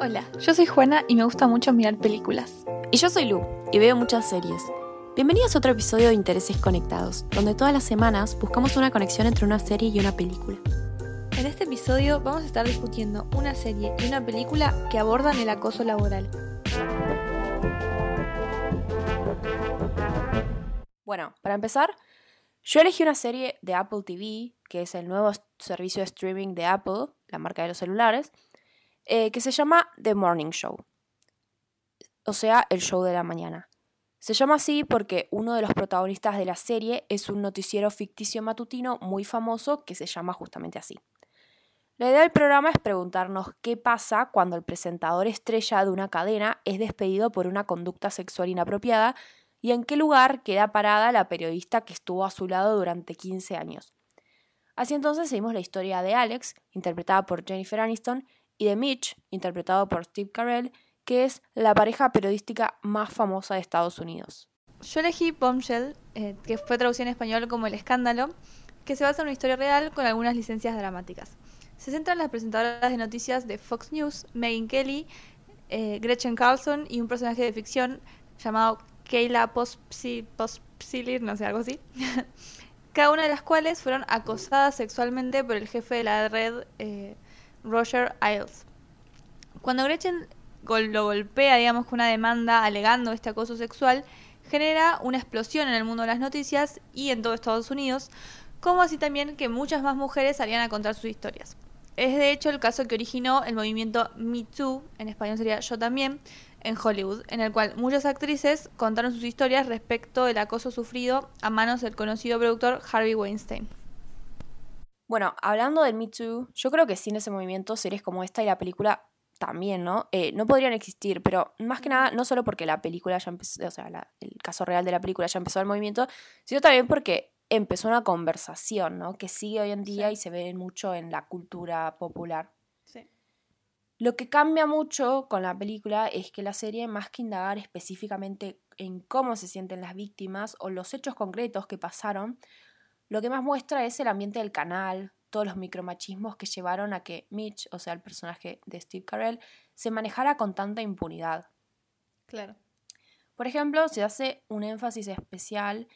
Hola, yo soy Juana y me gusta mucho mirar películas. Y yo soy Lu y veo muchas series. Bienvenidos a otro episodio de Intereses Conectados, donde todas las semanas buscamos una conexión entre una serie y una película. En este episodio vamos a estar discutiendo una serie y una película que abordan el acoso laboral. Bueno, para empezar, yo elegí una serie de Apple TV, que es el nuevo servicio de streaming de Apple, la marca de los celulares, eh, que se llama The Morning Show, o sea, el show de la mañana. Se llama así porque uno de los protagonistas de la serie es un noticiero ficticio matutino muy famoso que se llama justamente así. La idea del programa es preguntarnos qué pasa cuando el presentador estrella de una cadena es despedido por una conducta sexual inapropiada y en qué lugar queda parada la periodista que estuvo a su lado durante 15 años. Así entonces seguimos la historia de Alex, interpretada por Jennifer Aniston, y de Mitch, interpretado por Steve Carell, que es la pareja periodística más famosa de Estados Unidos. Yo elegí Bombshell, eh, que fue traducida en español como El Escándalo, que se basa en una historia real con algunas licencias dramáticas. Se centra en las presentadoras de noticias de Fox News, Megan Kelly, eh, Gretchen Carlson y un personaje de ficción llamado Kayla Pospsilir, no sé, algo así. Cada una de las cuales fueron acosadas sexualmente por el jefe de la red eh, Roger Ailes. Cuando Gretchen lo golpea, digamos, con una demanda alegando este acoso sexual, genera una explosión en el mundo de las noticias y en todo Estados Unidos, como así también que muchas más mujeres salían a contar sus historias. Es de hecho el caso que originó el movimiento Me Too, en español sería Yo también, en Hollywood, en el cual muchas actrices contaron sus historias respecto del acoso sufrido a manos del conocido productor Harvey Weinstein. Bueno, hablando del Me Too, yo creo que sin ese movimiento, series como esta y la película también, ¿no? Eh, no podrían existir, pero más que nada, no solo porque la película ya empezó, o sea, el caso real de la película ya empezó el movimiento, sino también porque empezó una conversación, ¿no? Que sigue hoy en día y se ve mucho en la cultura popular. Sí. Lo que cambia mucho con la película es que la serie, más que indagar específicamente en cómo se sienten las víctimas o los hechos concretos que pasaron, lo que más muestra es el ambiente del canal, todos los micromachismos que llevaron a que Mitch, o sea, el personaje de Steve Carell, se manejara con tanta impunidad. Claro. Por ejemplo, se hace un énfasis especial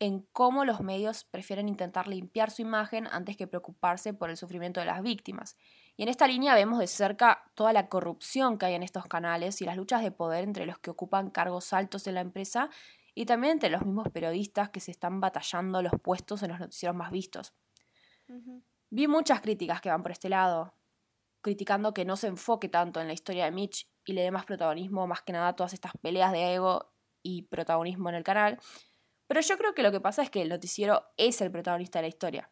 en cómo los medios prefieren intentar limpiar su imagen antes que preocuparse por el sufrimiento de las víctimas. Y en esta línea vemos de cerca toda la corrupción que hay en estos canales y las luchas de poder entre los que ocupan cargos altos en la empresa y también entre los mismos periodistas que se están batallando los puestos en los noticieros más vistos. Vi muchas críticas que van por este lado, criticando que no se enfoque tanto en la historia de Mitch y le dé más protagonismo, más que nada a todas estas peleas de ego y protagonismo en el canal. Pero yo creo que lo que pasa es que el noticiero es el protagonista de la historia.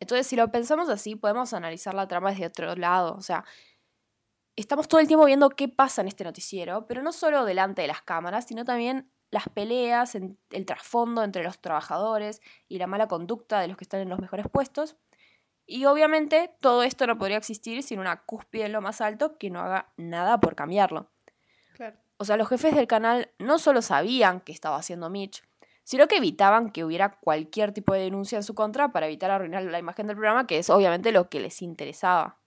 Entonces, si lo pensamos así, podemos analizar la trama desde otro lado. O sea, estamos todo el tiempo viendo qué pasa en este noticiero, pero no solo delante de las cámaras, sino también las peleas, el trasfondo entre los trabajadores y la mala conducta de los que están en los mejores puestos. Y obviamente todo esto no podría existir sin una cúspide en lo más alto que no haga nada por cambiarlo. O sea, los jefes del canal no solo sabían que estaba haciendo Mitch, sino que evitaban que hubiera cualquier tipo de denuncia en su contra para evitar arruinar la imagen del programa, que es obviamente lo que les interesaba.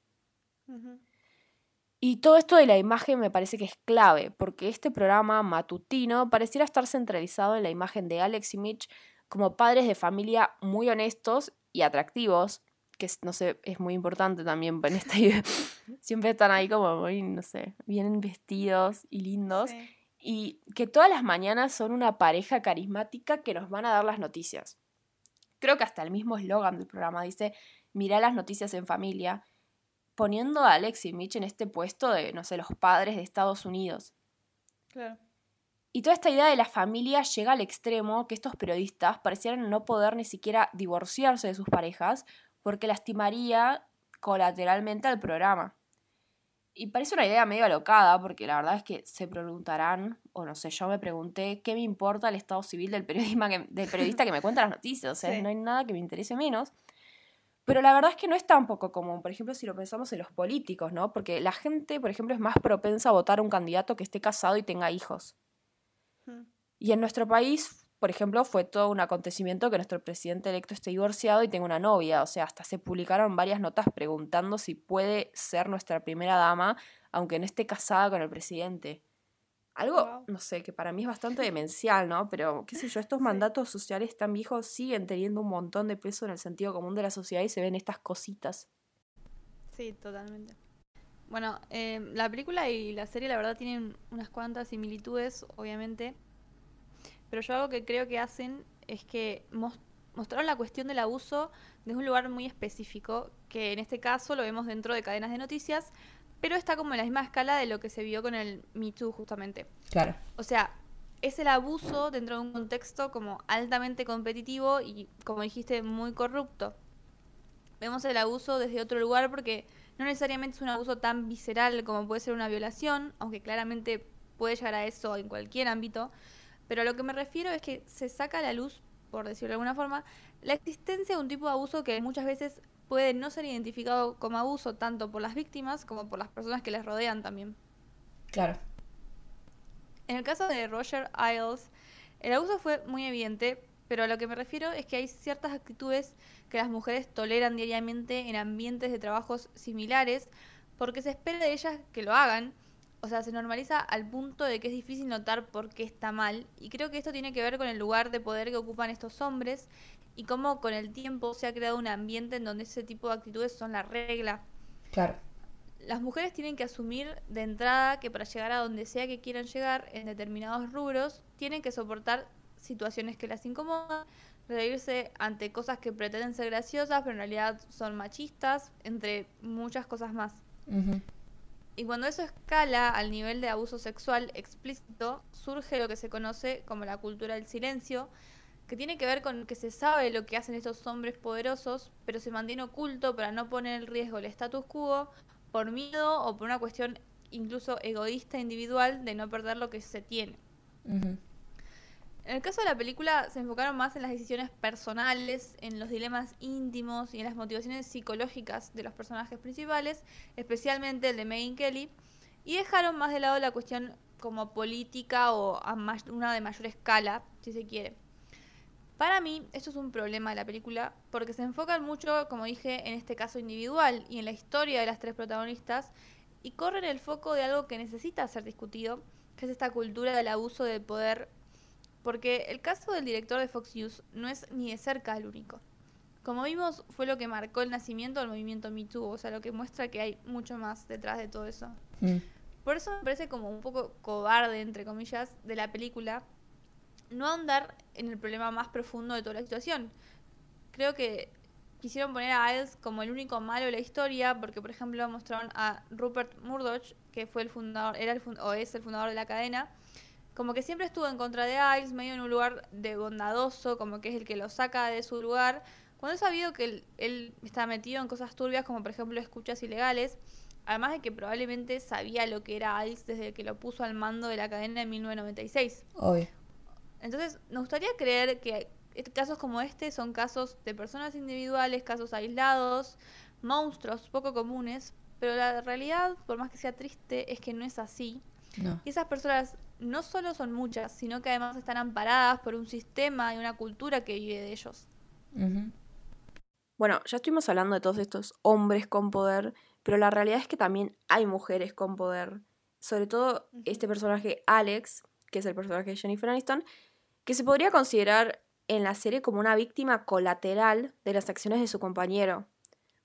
Y todo esto de la imagen me parece que es clave, porque este programa matutino pareciera estar centralizado en la imagen de Alex y Mitch como padres de familia muy honestos y atractivos, que no sé, es muy importante también en esta Siempre están ahí como muy, no sé, bien vestidos y lindos. Y que todas las mañanas son una pareja carismática que nos van a dar las noticias. Creo que hasta el mismo eslogan del programa dice, mira las noticias en familia poniendo a Alex y Mitch en este puesto de, no sé, los padres de Estados Unidos. Claro. Y toda esta idea de la familia llega al extremo que estos periodistas parecieran no poder ni siquiera divorciarse de sus parejas porque lastimaría colateralmente al programa. Y parece una idea medio alocada, porque la verdad es que se preguntarán, o no sé, yo me pregunté qué me importa el estado civil del, del periodista que me cuenta las noticias. O sea, no hay nada que me interese menos. Pero la verdad es que no es tan poco común, por ejemplo, si lo pensamos en los políticos, ¿no? Porque la gente, por ejemplo, es más propensa a votar a un candidato que esté casado y tenga hijos. Hmm. Y en nuestro país, por ejemplo, fue todo un acontecimiento que nuestro presidente electo esté divorciado y tenga una novia. O sea, hasta se publicaron varias notas preguntando si puede ser nuestra primera dama aunque no esté casada con el presidente. Algo, no sé, que para mí es bastante demencial, ¿no? Pero, qué sé yo, estos mandatos sociales tan viejos siguen teniendo un montón de peso en el sentido común de la sociedad y se ven estas cositas. Sí, totalmente. Bueno, eh, la película y la serie la verdad tienen unas cuantas similitudes, obviamente. Pero yo algo que creo que hacen es que mostraron la cuestión del abuso desde un lugar muy específico, que en este caso lo vemos dentro de cadenas de noticias, pero está como en la misma escala de lo que se vio con el Me Too justamente. Claro. O sea, es el abuso dentro de un contexto como altamente competitivo y, como dijiste, muy corrupto. Vemos el abuso desde otro lugar porque no necesariamente es un abuso tan visceral como puede ser una violación, aunque claramente puede llegar a eso en cualquier ámbito. Pero a lo que me refiero es que se saca a la luz, por decirlo de alguna forma, la existencia de un tipo de abuso que muchas veces puede no ser identificado como abuso tanto por las víctimas como por las personas que les rodean también. Claro. En el caso de Roger Ailes, el abuso fue muy evidente, pero a lo que me refiero es que hay ciertas actitudes que las mujeres toleran diariamente en ambientes de trabajos similares porque se espera de ellas que lo hagan. O sea, se normaliza al punto de que es difícil notar por qué está mal. Y creo que esto tiene que ver con el lugar de poder que ocupan estos hombres y cómo con el tiempo se ha creado un ambiente en donde ese tipo de actitudes son la regla. Claro. Las mujeres tienen que asumir de entrada que para llegar a donde sea que quieran llegar en determinados rubros, tienen que soportar situaciones que las incomodan, reírse ante cosas que pretenden ser graciosas, pero en realidad son machistas, entre muchas cosas más. Y cuando eso escala al nivel de abuso sexual explícito, surge lo que se conoce como la cultura del silencio, que tiene que ver con que se sabe lo que hacen estos hombres poderosos, pero se mantiene oculto para no poner en riesgo el status quo por miedo o por una cuestión incluso egoísta individual de no perder lo que se tiene. En el caso de la película se enfocaron más en las decisiones personales, en los dilemas íntimos y en las motivaciones psicológicas de los personajes principales, especialmente el de Megan Kelly, y dejaron más de lado la cuestión como política o a una de mayor escala, si se quiere. Para mí, esto es un problema de la película porque se enfocan mucho, como dije, en este caso individual y en la historia de las tres protagonistas y corren el foco de algo que necesita ser discutido, que es esta cultura del abuso del poder, porque el caso del director de Fox News no es ni de cerca el único. Como vimos, fue lo que marcó el nacimiento del movimiento Me Too, o sea, lo que muestra que hay mucho más detrás de todo eso. Mm. Por eso me parece como un poco cobarde, entre comillas, de la película no ahondar en el problema más profundo de toda la situación. Creo que quisieron poner a Iles como el único malo de la historia, porque por ejemplo mostraron a Rupert Murdoch, que fue el fundador, era el o es el fundador de la cadena, como que siempre estuvo en contra de Iles, medio en un lugar de bondadoso, como que es el que lo saca de su lugar, cuando he sabido que él, él está metido en cosas turbias, como por ejemplo escuchas ilegales, además de que probablemente sabía lo que era Iles desde que lo puso al mando de la cadena en 1996. Obvio. Entonces, nos gustaría creer que casos como este son casos de personas individuales, casos aislados, monstruos poco comunes, pero la realidad, por más que sea triste, es que no es así. Y esas personas no solo son muchas, sino que además están amparadas por un sistema y una cultura que vive de ellos. Bueno, ya estuvimos hablando de todos estos hombres con poder, pero la realidad es que también hay mujeres con poder. Sobre todo este personaje Alex, que es el personaje de Jennifer Aniston, que se podría considerar en la serie como una víctima colateral de las acciones de su compañero,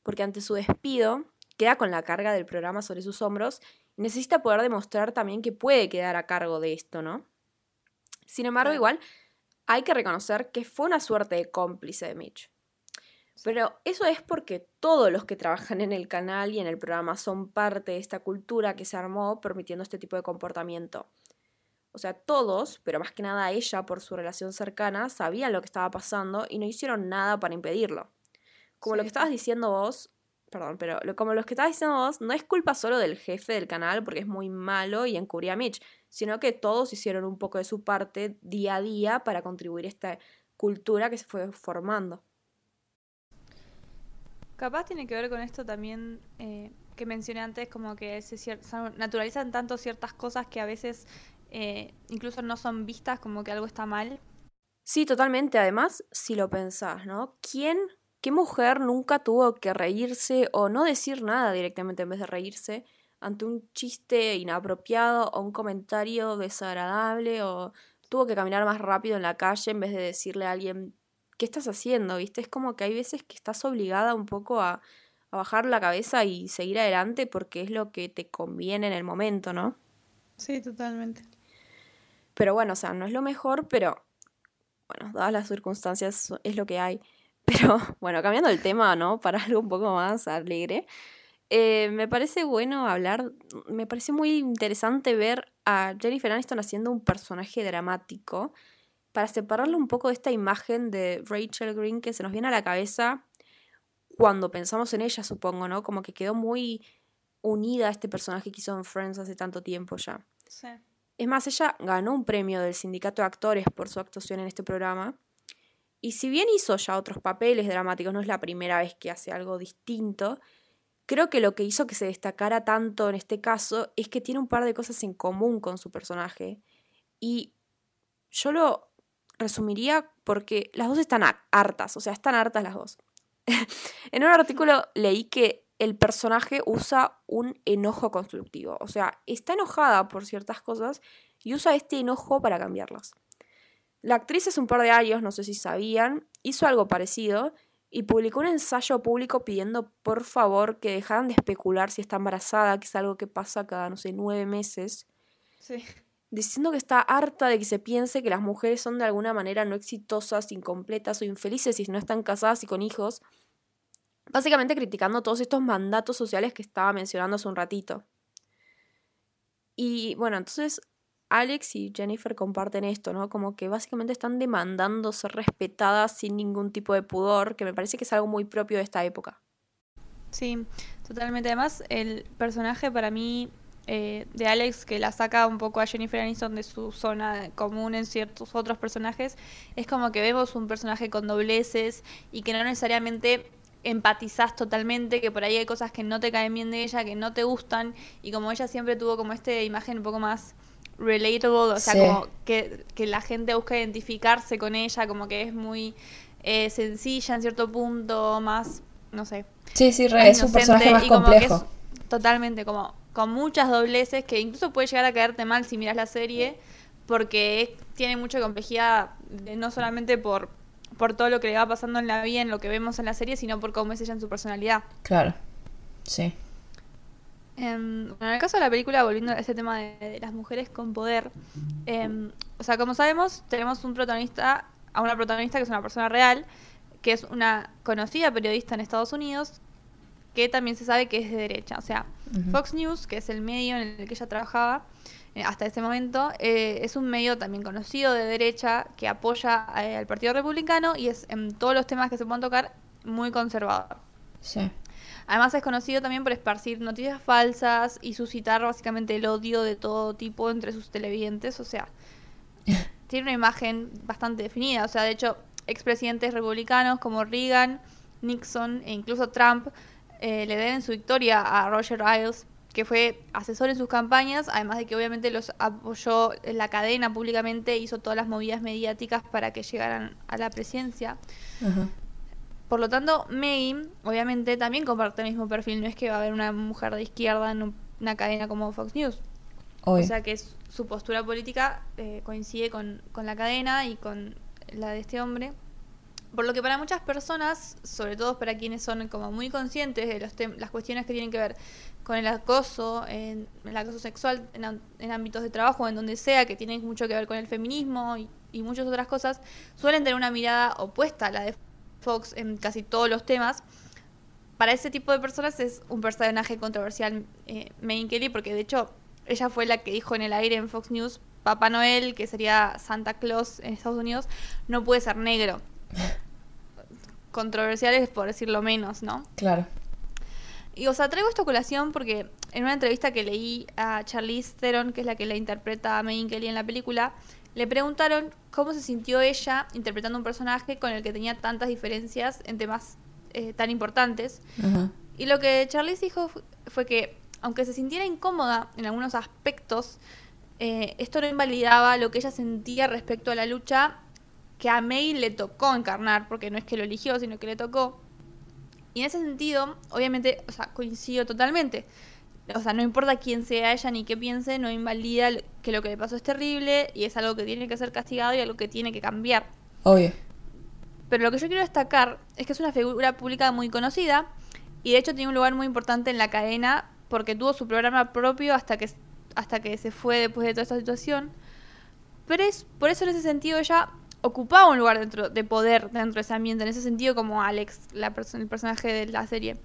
porque ante su despido queda con la carga del programa sobre sus hombros y necesita poder demostrar también que puede quedar a cargo de esto, ¿no? Sin embargo, igual hay que reconocer que fue una suerte de cómplice de Mitch. Pero eso es porque todos los que trabajan en el canal y en el programa son parte de esta cultura que se armó permitiendo este tipo de comportamiento. O sea, todos, pero más que nada ella por su relación cercana, sabían lo que estaba pasando y no hicieron nada para impedirlo. Como lo que estabas diciendo vos, perdón, pero como lo que estabas diciendo vos, no es culpa solo del jefe del canal porque es muy malo y encubría a Mitch, sino que todos hicieron un poco de su parte día a día para contribuir a esta cultura que se fue formando. Capaz tiene que ver con esto también eh, que mencioné antes, como que se naturalizan tanto ciertas cosas que a veces eh, incluso no son vistas como que algo está mal. Sí, totalmente. Además, si lo pensás, ¿no? ¿Quién, qué mujer nunca tuvo que reírse o no decir nada directamente en vez de reírse ante un chiste inapropiado o un comentario desagradable o tuvo que caminar más rápido en la calle en vez de decirle a alguien, ¿qué estás haciendo? ¿Viste? Es como que hay veces que estás obligada un poco a, a bajar la cabeza y seguir adelante porque es lo que te conviene en el momento, ¿no? Sí, totalmente. Pero bueno, o sea, no es lo mejor, pero bueno, dadas las circunstancias es lo que hay. Pero bueno, cambiando el tema, ¿no? Para algo un poco más alegre. Eh, me parece bueno hablar, me parece muy interesante ver a Jennifer Aniston haciendo un personaje dramático para separarlo un poco de esta imagen de Rachel Green que se nos viene a la cabeza cuando pensamos en ella, supongo, ¿no? Como que quedó muy unida a este personaje que hizo en Friends hace tanto tiempo ya. Sí. Es más, ella ganó un premio del sindicato de actores por su actuación en este programa. Y si bien hizo ya otros papeles dramáticos, no es la primera vez que hace algo distinto, creo que lo que hizo que se destacara tanto en este caso es que tiene un par de cosas en común con su personaje. Y yo lo resumiría porque las dos están hartas, o sea, están hartas las dos. en un artículo leí que el personaje usa un enojo constructivo. O sea, está enojada por ciertas cosas y usa este enojo para cambiarlas. La actriz hace un par de años, no sé si sabían, hizo algo parecido y publicó un ensayo público pidiendo por favor que dejaran de especular si está embarazada, que es algo que pasa cada, no sé, nueve meses. Sí. Diciendo que está harta de que se piense que las mujeres son de alguna manera no exitosas, incompletas o infelices si no están casadas y con hijos Básicamente criticando todos estos mandatos sociales que estaba mencionando hace un ratito. Y bueno, entonces Alex y Jennifer comparten esto, ¿no? Como que básicamente están demandando ser respetadas sin ningún tipo de pudor, que me parece que es algo muy propio de esta época. Sí, totalmente. Además, el personaje para mí eh, de Alex, que la saca un poco a Jennifer Aniston de su zona común en ciertos otros personajes, es como que vemos un personaje con dobleces y que no necesariamente empatizás totalmente, que por ahí hay cosas que no te caen bien de ella, que no te gustan, y como ella siempre tuvo como esta imagen un poco más relatable, o sea, como que, la gente busca identificarse con ella, como que es muy eh, sencilla en cierto punto, más, no sé. Sí, sí, es un personaje más complejo. totalmente, como con muchas dobleces, que incluso puede llegar a caerte mal si miras la serie, porque tiene mucha complejidad, no solamente por por todo lo que le va pasando en la vida, en lo que vemos en la serie, sino por cómo es ella en su personalidad. Claro, sí. Em, en el caso de la película, volviendo a ese tema de, las mujeres con poder, em, o sea, como sabemos, tenemos un protagonista, a una protagonista que es una persona real, que es una conocida periodista en Estados Unidos, que también se sabe que es de derecha. O sea, Fox News, que es el medio en el que ella trabajaba, hasta ese momento, eh, es un medio también conocido de derecha que apoya eh, al Partido Republicano y es en todos los temas que se puedan tocar muy conservador. Sí. Además es conocido también por esparcir noticias falsas y suscitar básicamente el odio de todo tipo entre sus televidentes. O sea, tiene una imagen bastante definida. O sea, de hecho, expresidentes republicanos como Reagan, Nixon e incluso Trump le deben su victoria a Roger Ailes que fue asesor en sus campañas, además de que obviamente los apoyó en la cadena públicamente, hizo todas las movidas mediáticas para que llegaran a la presidencia. Por lo tanto, May, obviamente, también comparte el mismo perfil. No es que va a haber una mujer de izquierda en una cadena como Fox News. O sea que su postura política eh, coincide con, con la cadena y con la de este hombre. Por lo que para muchas personas, sobre todo para quienes son como muy conscientes de los las cuestiones que tienen que ver con el acoso, el acoso sexual en, ámbitos de trabajo, en donde sea, que tienen mucho que ver con el feminismo y, muchas otras cosas, suelen tener una mirada opuesta a la de Fox en casi todos los temas. Para ese tipo de personas es un personaje controversial eh, Kelly, porque de hecho ella fue la que dijo en el aire en Fox News, Papá Noel, que sería Santa Claus en Estados Unidos, no puede ser negro. Controversiales por decirlo menos, ¿no? Claro. Y os traigo esta colación porque en una entrevista que leí a Charlize Theron, que es la que la interpreta a Megyn Kelly en la película, le preguntaron cómo se sintió ella interpretando un personaje con el que tenía tantas diferencias en temas eh, tan importantes. Y lo que Charlize dijo fue que, aunque se sintiera incómoda en algunos aspectos, eh, esto no invalidaba lo que ella sentía respecto a la lucha que a May le tocó encarnar, porque no es que lo eligió, sino que le tocó. Y en ese sentido, obviamente, o sea, coincido totalmente. o sea, no importa quién sea ella ni qué piense, no invalida que lo que le pasó es terrible y es algo que tiene que ser castigado y algo que tiene que cambiar. Obvio. Pero lo que yo quiero destacar es que es una figura pública muy conocida y de hecho tiene un lugar muy importante en la cadena porque tuvo su programa propio hasta que, hasta que se fue después de toda esta situación. Pero es, por eso en ese sentido ella ocupaba un lugar dentro de poder dentro de ese ambiente, en ese sentido como Alex, la el personaje de la serie.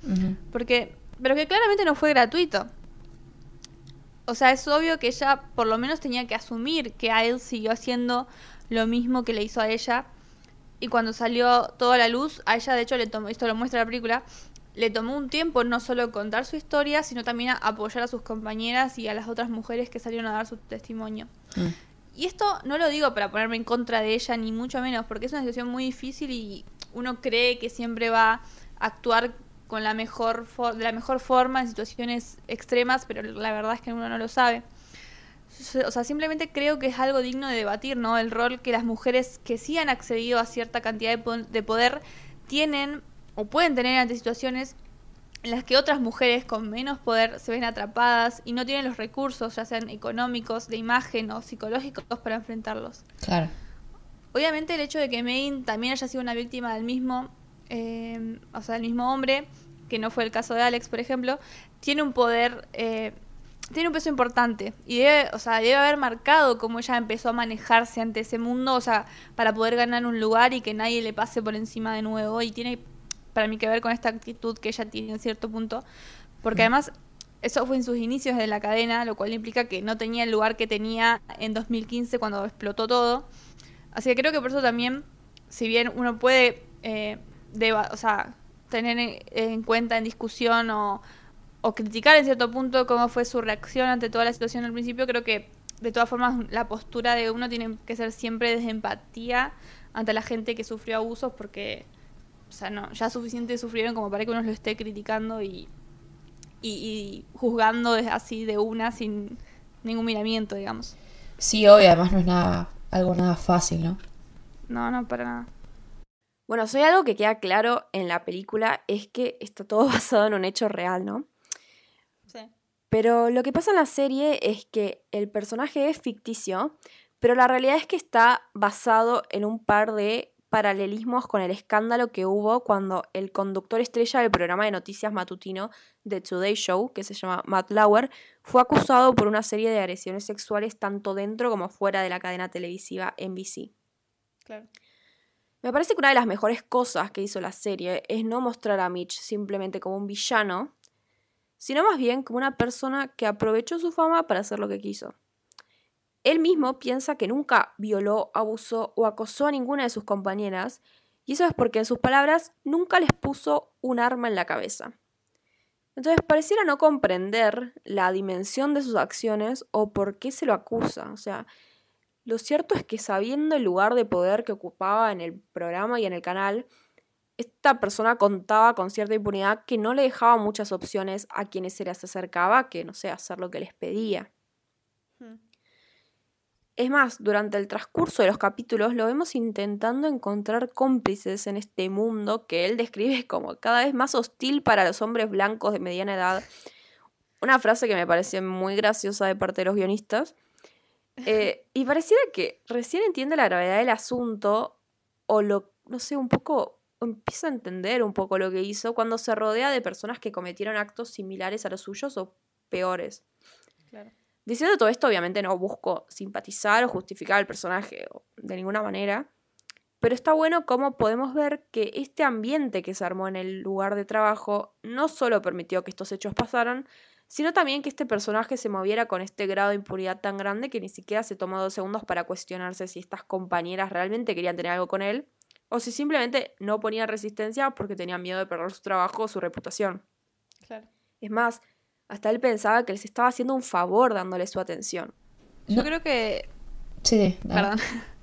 Porque, pero que claramente no fue gratuito. O sea, es obvio que ella por lo menos tenía que asumir que a él siguió haciendo lo mismo que le hizo a ella. Y cuando salió toda la luz, a ella de hecho le tomó, esto lo muestra la película, le tomó un tiempo no solo contar su historia, sino también apoyar a sus compañeras y a las otras mujeres que salieron a dar su testimonio. Mm. Y esto no lo digo para ponerme en contra de ella, ni mucho menos, porque es una situación muy difícil y uno cree que siempre va a actuar con la mejor de la mejor forma en situaciones extremas, pero la verdad es que uno no lo sabe. O sea, simplemente creo que es algo digno de debatir, ¿no? El rol que las mujeres que sí han accedido a cierta cantidad de poder tienen o pueden tener ante situaciones en las que otras mujeres con menos poder se ven atrapadas y no tienen los recursos, ya sean económicos, de imagen o psicológicos, para enfrentarlos. Claro. Obviamente el hecho de que Maine también haya sido una víctima del mismo, eh, o sea, del mismo hombre, que no fue el caso de Alex, por ejemplo, tiene un poder, eh, tiene un peso importante y debe, o sea, debe haber marcado cómo ella empezó a manejarse ante ese mundo, o sea, para poder ganar un lugar y que nadie le pase por encima de nuevo y tiene para mí que ver con esta actitud que ella tiene en cierto punto, porque además eso fue en sus inicios de la cadena, lo cual implica que no tenía el lugar que tenía en 2015 cuando explotó todo. Así que creo que por eso también, si bien uno puede eh, o sea, tener en, cuenta en discusión o, o criticar en cierto punto cómo fue su reacción ante toda la situación al principio, creo que de todas formas la postura de uno tiene que ser siempre desde empatía ante la gente que sufrió abusos porque o sea, no, ya suficiente sufrieron como para que uno lo esté criticando y, y, juzgando así de una sin ningún miramiento, digamos. Sí, obvio, además no es nada, algo nada fácil, ¿no? No, no, para nada. Bueno, soy algo que queda claro en la película es que está todo basado en un hecho real, ¿no? Sí. Pero lo que pasa en la serie es que el personaje es ficticio, pero la realidad es que está basado en un par de paralelismos con el escándalo que hubo cuando el conductor estrella del programa de noticias matutino The Today Show, que se llama Matt Lauer, fue acusado por una serie de agresiones sexuales tanto dentro como fuera de la cadena televisiva NBC. Claro. Me parece que una de las mejores cosas que hizo la serie es no mostrar a Mitch simplemente como un villano, sino más bien como una persona que aprovechó su fama para hacer lo que quiso. Él mismo piensa que nunca violó, abusó o acosó a ninguna de sus compañeras, y eso es porque en sus palabras nunca les puso un arma en la cabeza. Entonces pareciera no comprender la dimensión de sus acciones o por qué se lo acusa. O sea, lo cierto es que sabiendo el lugar de poder que ocupaba en el programa y en el canal, esta persona contaba con cierta impunidad que no le dejaba muchas opciones a quienes se les acercaba que, no sé, hacer lo que les pedía. Es más, durante el transcurso de los capítulos lo vemos intentando encontrar cómplices en este mundo que él describe como cada vez más hostil para los hombres blancos de mediana edad. Una frase que me parece muy graciosa de parte de los guionistas. Eh, y pareciera que recién entiende la gravedad del asunto o lo, no sé, un poco, empieza a entender un poco lo que hizo cuando se rodea de personas que cometieron actos similares a los suyos o peores. Claro. Diciendo todo esto, obviamente no busco simpatizar o justificar al personaje de ninguna manera, pero está bueno cómo podemos ver que este ambiente que se armó en el lugar de trabajo no solo permitió que estos hechos pasaran, sino también que este personaje se moviera con este grado de impunidad tan grande que ni siquiera se tomó dos segundos para cuestionarse si estas compañeras realmente querían tener algo con él, o si simplemente no ponían resistencia porque tenían miedo de perder su trabajo o su reputación. Claro. Es más, hasta él pensaba que les estaba haciendo un favor dándole su atención. Yo creo que... Sí, perdón.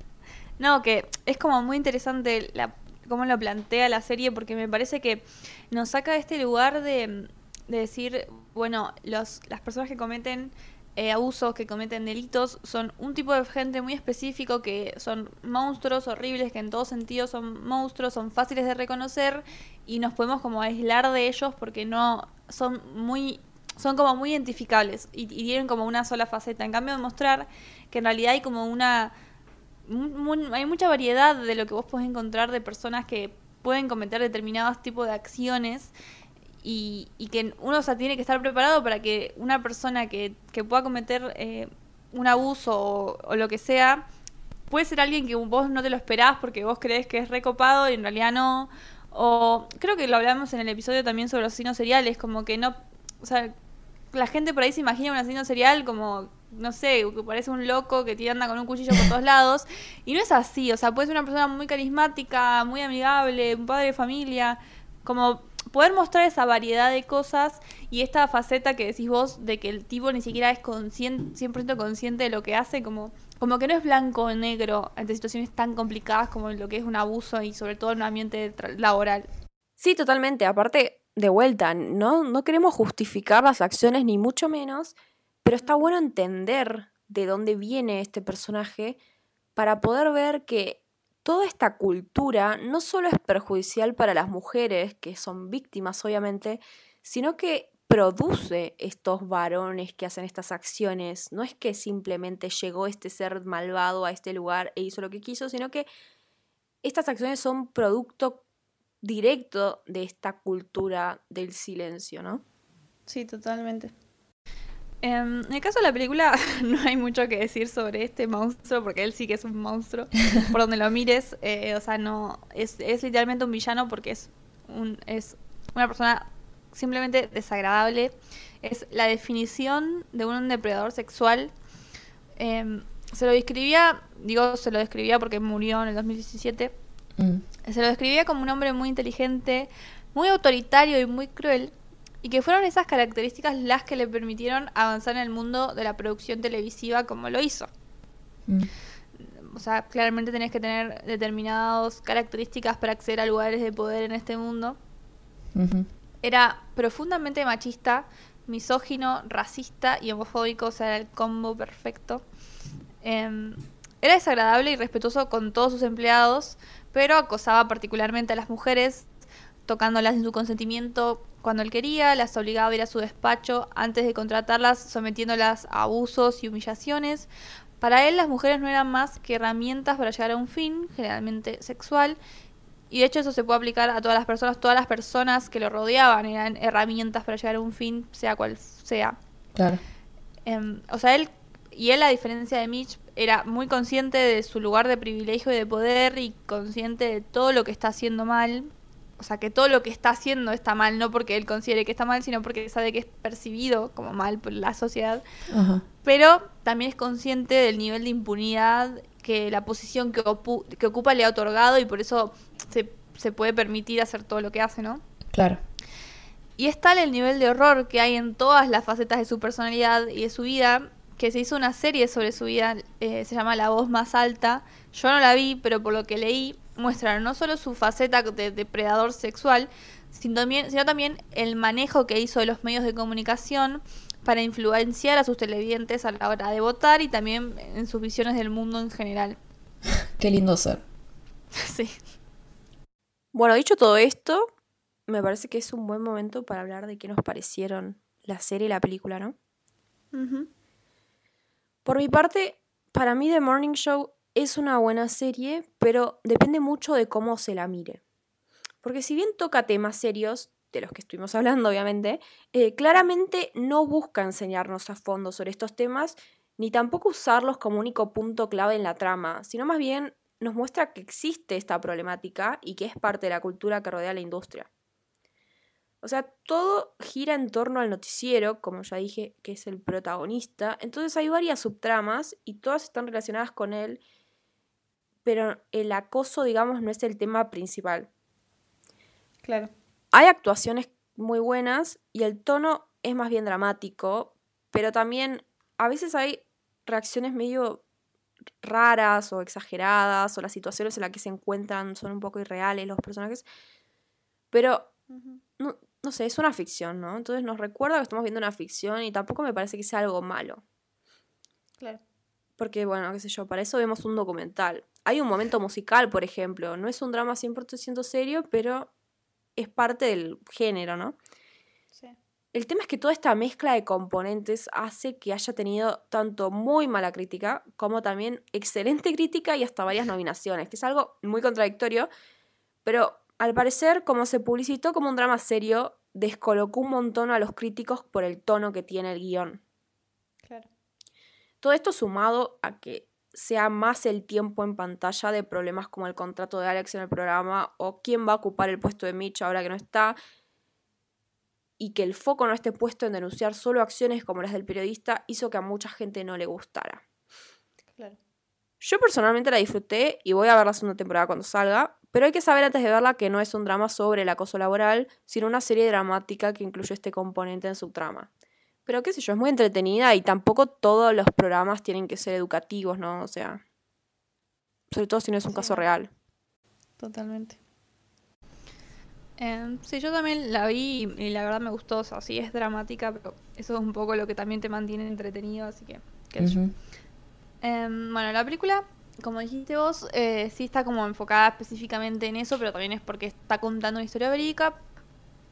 no, que es como muy interesante la, cómo lo plantea la serie porque me parece que nos saca de este lugar de, decir, bueno, los, las personas que cometen eh, abusos, que cometen delitos, son un tipo de gente muy específico que son monstruos horribles, que en todo sentido son monstruos, son fáciles de reconocer y nos podemos como aislar de ellos porque no son muy son como muy identificables y, y tienen como una sola faceta. En cambio, demostrar que en realidad hay como una... hay mucha variedad de lo que vos podés encontrar de personas que pueden cometer determinados tipos de acciones y, y que uno o tiene que estar preparado para que una persona que, que pueda cometer eh, un abuso o, o, lo que sea, puede ser alguien que vos no te lo esperás porque vos crees que es recopado y en realidad no. O creo que lo hablamos en el episodio también sobre los asesinos seriales, como que no... O sea, la gente por ahí se imagina un asesino serial como no sé, que parece un loco que anda con un cuchillo por todos lados. Y no es así, o sea, puede ser una persona muy carismática, muy amigable, un padre de familia, como poder mostrar esa variedad de cosas y esta faceta que decís vos de que el tipo ni siquiera es consciente, 100% consciente de lo que hace, como, como que no es blanco o negro ante situaciones tan complicadas como lo que es un abuso y sobre todo en un ambiente laboral. Sí, totalmente. Aparte, de vuelta, ¿no? No queremos justificar las acciones ni mucho menos, pero está bueno entender de dónde viene este personaje para poder ver que toda esta cultura no solo es perjudicial para las mujeres, que son víctimas obviamente, sino que produce estos varones que hacen estas acciones. No es que simplemente llegó este ser malvado a este lugar e hizo lo que quiso, sino que estas acciones son producto directo de esta cultura del silencio, ¿no? Sí, totalmente. Em, en el caso de la película no hay mucho que decir sobre este monstruo, porque él sí que es un monstruo, por donde lo mires, eh, o sea, no, es, es, literalmente un villano porque es, un, es una persona simplemente desagradable, es la definición de un depredador sexual. Eh, se lo describía, digo, se lo describía porque murió en el 2017, mm. se lo describía como un hombre muy inteligente, muy autoritario y muy cruel, y que fueron esas características las que le permitieron avanzar en el mundo de la producción televisiva como lo hizo. Mm. O sea, claramente tenés que tener determinadas características para acceder a lugares de poder en este mundo. Era profundamente machista, misógino, racista y homofóbico, o sea, era el combo perfecto. Em, era desagradable y respetuoso con todos sus empleados, pero acosaba particularmente a las mujeres, tocándolas en su consentimiento cuando él quería, las obligaba a ir a su despacho antes de contratarlas, sometiéndolas a abusos y humillaciones. Para él las mujeres no eran más que herramientas para llegar a un fin, generalmente sexual, y de hecho eso se puede aplicar a todas las personas, todas las personas que lo rodeaban eran herramientas para llegar a un fin, sea cual sea. Claro. Eh, o sea, él, y él a diferencia de Mitch, era muy consciente de su lugar de privilegio y de poder y consciente de todo lo que está haciendo mal, o sea, que todo lo que está haciendo está mal, no porque él considere que está mal, sino porque sabe que es percibido como mal por la sociedad. Pero también es consciente del nivel de impunidad que la posición que, que ocupa le ha otorgado y por eso se, se, puede permitir hacer todo lo que hace, ¿no? Claro. Y es tal el nivel de horror que hay en todas las facetas de su personalidad y de su vida que se hizo una serie sobre su vida, eh, se llama La voz más alta. Yo no la vi, pero por lo que leí, muestra no solo su faceta de depredador sexual, sino también, sino también el manejo que hizo de los medios de comunicación para influenciar a sus televidentes a la hora de votar y también en sus visiones del mundo en general. Qué lindo ser. sí. Bueno, dicho todo esto, me parece que es un buen momento para hablar de qué nos parecieron la serie y la película, ¿no? Por mi parte, para mí The Morning Show es una buena serie, pero depende mucho de cómo se la mire. Porque si bien toca temas serios, de los que estuvimos hablando obviamente, eh, claramente no busca enseñarnos a fondo sobre estos temas, ni tampoco usarlos como único punto clave en la trama, sino más bien nos muestra que existe esta problemática y que es parte de la cultura que rodea la industria. O sea, todo gira en torno al noticiero, como ya dije, que es el protagonista. Entonces hay varias subtramas y todas están relacionadas con él pero el acoso, digamos, no es el tema principal. Claro. Hay actuaciones muy buenas y el tono es más bien dramático, pero también a veces hay reacciones medio raras o exageradas o las situaciones en las que se encuentran son un poco irreales los personajes. Pero no, no sé, es una ficción, ¿no? Entonces nos recuerda que estamos viendo una ficción y tampoco me parece que sea algo malo. Claro. Porque, bueno, qué sé yo, para eso vemos un documental. Hay un momento musical, por ejemplo. No es un drama 100% serio, pero es parte del género, ¿no? Sí. El tema es que toda esta mezcla de componentes hace que haya tenido tanto muy mala crítica como también excelente crítica y hasta varias nominaciones, que es algo muy contradictorio, pero al parecer, como se publicitó como un drama serio, descolocó un montón a los críticos por el tono que tiene el guion. Claro. Todo esto sumado a que sea más el tiempo en pantalla de problemas como el contrato de Alex en el programa o quién va a ocupar el puesto de Mitch ahora que no está, y que el foco no esté puesto en denunciar solo acciones como las del periodista hizo que a mucha gente no le gustara. Claro. Yo personalmente la disfruté y voy a ver la segunda temporada cuando salga, pero hay que saber antes de verla que no es un drama sobre el acoso laboral, sino una serie dramática que incluye este componente en su trama. Pero qué sé yo, es muy entretenida y tampoco todos los programas tienen que ser educativos, ¿no? O sea, sobre todo si no es un Sí. caso real. Totalmente. Em, sí, yo también la vi y, y la verdad me gustó. O sea, sí es dramática, pero eso es un poco lo que también te mantiene entretenido, así que... Em, bueno, la película, como dijiste vos, eh, sí está como enfocada específicamente en eso, pero también es porque está contando una historia verídica.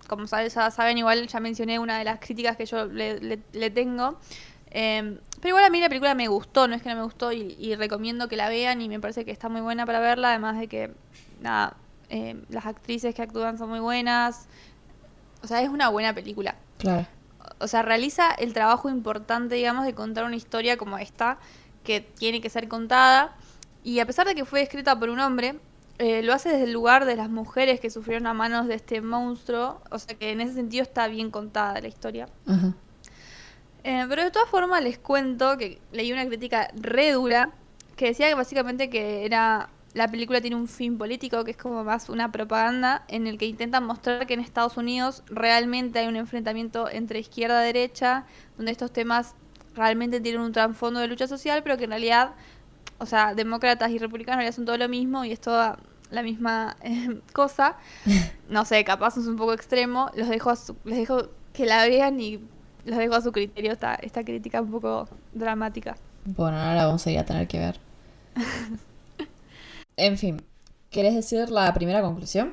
Como sabes, ya saben, igual ya mencioné una de las críticas que yo le, le- le tengo. Em, pero igual a mí la película me gustó, no es que no me gustó y, y recomiendo que la vean y me parece que está muy buena para verla, además de que, nada, em, las actrices que actúan son muy buenas. O sea, es una buena película Claro. o sea, realiza el trabajo importante, digamos, de contar una historia como esta, que tiene que ser contada. Y a pesar de que fue escrita por un hombre, eh, lo hace desde el lugar de las mujeres que sufrieron a manos de este monstruo. O sea que en ese sentido está bien contada la historia. Ajá. Eh, pero de todas formas les cuento que leí una crítica re dura que decía que básicamente que era la película tiene un fin político que es como más una propaganda en el que intentan mostrar que en Estados Unidos realmente hay un enfrentamiento entre izquierda y derecha donde estos temas realmente tienen un trasfondo de lucha social pero que en realidad o sea demócratas y republicanos realidad son todo lo mismo y es toda la misma eh, cosa no sé capaz es un poco extremo los dejo a su- les dejo que la vean y los dejo a su criterio esta, esta crítica un poco dramática. Bueno, ahora la vamos a ir a tener que ver. En fin, ¿querés decir la primera conclusión?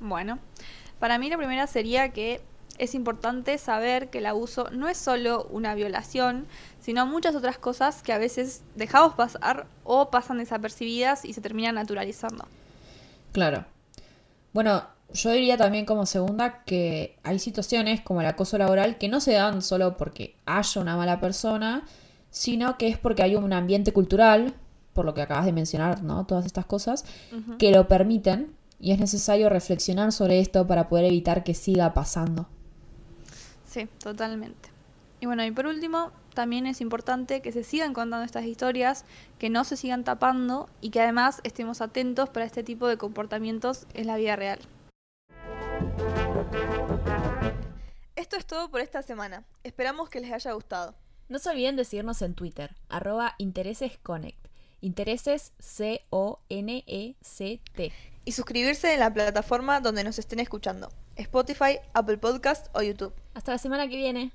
Bueno, para mí la primera sería que es importante saber que el abuso no es solo una violación, sino muchas otras cosas que a veces dejamos pasar o pasan desapercibidas y se terminan naturalizando. Claro. Bueno, yo diría también como segunda que hay situaciones como el acoso laboral que no se dan solo porque haya una mala persona, sino que es porque hay un ambiente cultural, por lo que acabas de mencionar, ¿no? Todas estas cosas, que lo permiten y es necesario reflexionar sobre esto para poder evitar que siga pasando. Sí, totalmente. Y bueno, y por último, también es importante que se sigan contando estas historias, que no se sigan tapando y que además estemos atentos para este tipo de comportamientos en la vida real. Esto es todo por esta semana. Esperamos que les haya gustado. No se olviden de seguirnos en Twitter, arroba interesesconnect. Intereses C-O-N-E-C-T. Y suscribirse en la plataforma donde nos estén escuchando. Spotify, Apple Podcast o YouTube. Hasta la semana que viene.